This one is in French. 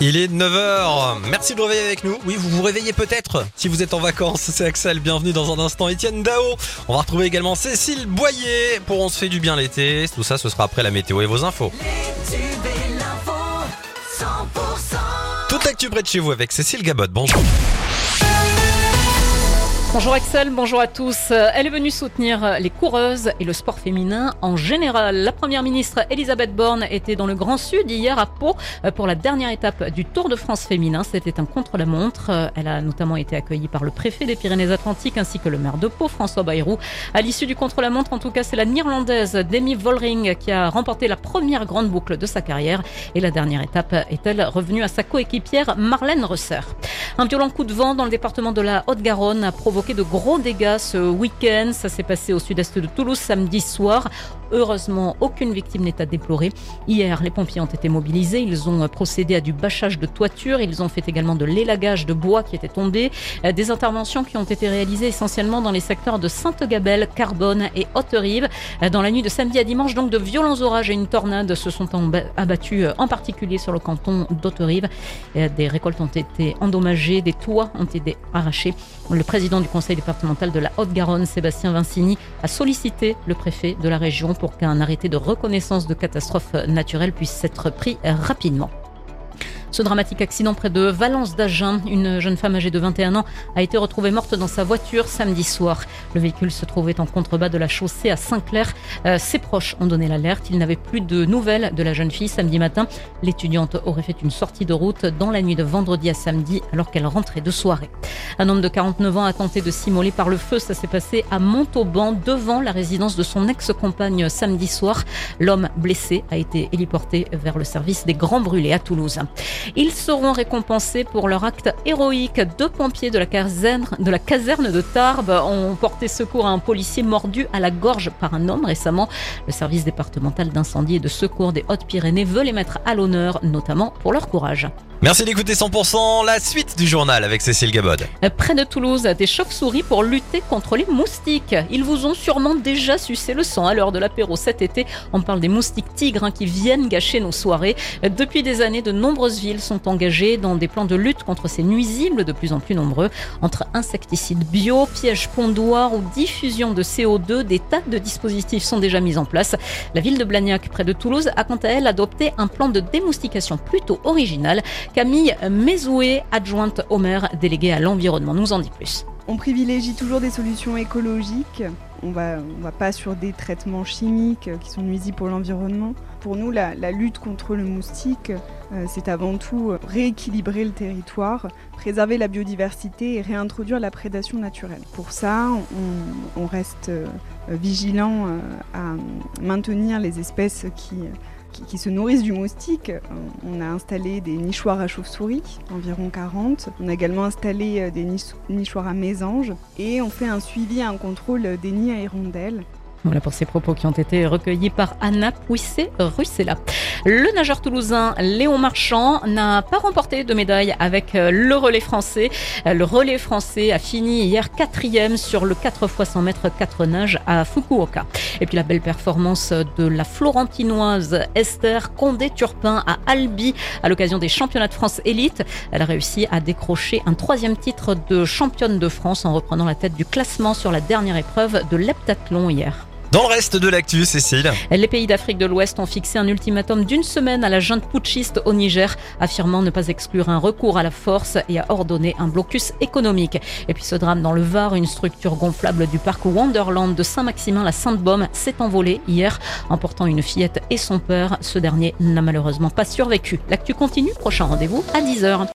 Il est 9h. Merci de réveiller avec nous. Oui, vous vous réveillez peut-être si vous êtes en vacances. C'est Axel. Bienvenue dans un instant. Étienne Dao. On va retrouver également Cécile Boyer pour On se fait du bien l'été. Tout ça, ce sera après la météo et vos infos. Toute l'actu près de chez vous avec Cécile Gabot. Bonjour. Bonjour Axel, bonjour à tous. Elle est venue soutenir les coureuses et le sport féminin en général. La première ministre Elisabeth Borne était dans le Grand Sud hier à Pau pour la dernière étape du Tour de France féminin. C'était un contre-la-montre. Elle a notamment été accueillie par le préfet des Pyrénées-Atlantiques ainsi que le maire de Pau, François Bayrou. À l'issue du contre-la-montre, en tout cas, c'est la néerlandaise Demi Vollering qui a remporté la première grande boucle de sa carrière. Et la dernière étape est-elle revenue à sa coéquipière Marlène Reusser. Un violent coup de vent dans le département de la Haute-Garonne a provoqué de gros dégâts ce week-end. Ça s'est passé au sud-est de Toulouse samedi soir. Heureusement, aucune victime n'est à déplorer. Hier, les pompiers ont été mobilisés. Ils ont procédé à du bâchage de toiture. Ils ont fait également de l'élagage de bois qui était tombé. Euh, des interventions qui ont été réalisées essentiellement dans les secteurs de Sainte-Gabelle, Carbone et Haute-Rive. Euh, dans la nuit de samedi à dimanche, donc de violents orages et une tornade se sont abattus euh, en particulier sur le canton d'Haute-Rive. Des récoltes ont été endommagées, des toits ont été arrachés. Le président du conseil départemental de la Haute-Garonne, Sébastien Vincini, a sollicité le préfet de la région pour qu'un arrêté de reconnaissance de catastrophe naturelle puisse être pris rapidement. Ce dramatique accident près de Valence d'Agen, une jeune femme âgée de 21 ans a été retrouvée morte dans sa voiture samedi soir. Le véhicule se trouvait en contrebas de la chaussée à Saint-Clair. Euh, ses proches ont donné l'alerte. Ils n'avaient plus de nouvelles de la jeune fille samedi matin. L'étudiante aurait fait une sortie de route dans la nuit de vendredi à samedi alors qu'elle rentrait de soirée. Un homme de 49 ans a tenté de s'immoler par le feu. Ça s'est passé à Montauban devant la résidence de son ex-compagne samedi soir. L'homme blessé a été héliporté vers le service des Grands Brûlés à Toulouse. Ils seront récompensés pour leur acte héroïque. Deux pompiers de la caserne de, Tarbes ont porté secours à un policier mordu à la gorge par un homme récemment. Le service départemental d'incendie et de secours des Hautes-Pyrénées veut les mettre à l'honneur, notamment pour leur courage. Merci d'écouter 100% la suite du journal avec Cécile Gabod. Près de Toulouse, des chauves-souris pour lutter contre les moustiques. Ils vous ont sûrement déjà sucé le sang à l'heure de l'apéro cet été. On parle des moustiques tigres hein, qui viennent gâcher nos soirées. Depuis des années, de nombreuses villes sont engagées dans des plans de lutte contre ces nuisibles de plus en plus nombreux. Entre insecticides bio, pièges pondoirs ou diffusion de CO2, des tas de dispositifs sont déjà mis en place. La ville de Blagnac, près de Toulouse, a quant à elle adopté un plan de démoustication plutôt original. Camille Mézoué, adjointe au maire déléguée à l'environnement, nous en dit plus. On privilégie toujours des solutions écologiques. On va, on va pas sur des traitements chimiques qui sont nuisibles pour l'environnement. Pour nous, la, lutte contre le moustique, euh, c'est avant tout rééquilibrer le territoire, préserver la biodiversité et réintroduire la prédation naturelle. Pour ça, on, reste euh, vigilant euh, à maintenir les espèces qui qui, se nourrissent du moustique. Euh, on a installé des nichoirs à chauves-souris, environ 40. On a également installé euh, des nichoirs à mésanges. Et on fait un suivi et un contrôle des nids à hirondelles. Voilà pour ces propos qui ont été recueillis par Anna Pouissé-Russella. Le nageur toulousain Léon Marchand n'a pas remporté de médaille avec euh, le relais français. Le relais français a fini hier quatrième sur le 4 x 100 mètres 4 nages à Fukuoka. Et puis la belle performance de la Florentinoise Esther Condé-Turpin à Albi à l'occasion des championnats de France élite. Elle a réussi à décrocher un troisième titre de championne de France en reprenant la tête du classement sur la dernière épreuve de l'heptathlon hier. Dans le reste de l'actu, Cécile. Les pays d'Afrique de l'Ouest ont fixé un ultimatum d'une semaine à la junte putschiste au Niger, affirmant ne pas exclure un recours à la force et à ordonner un blocus économique. Et puis ce drame dans le Var, une structure gonflable du parc Wonderland de Saint-Maximin, la Sainte-Baume, s'est envolée hier, emportant une fillette et son père. Ce dernier n'a malheureusement pas survécu. L'actu continue, prochain rendez-vous à 10h.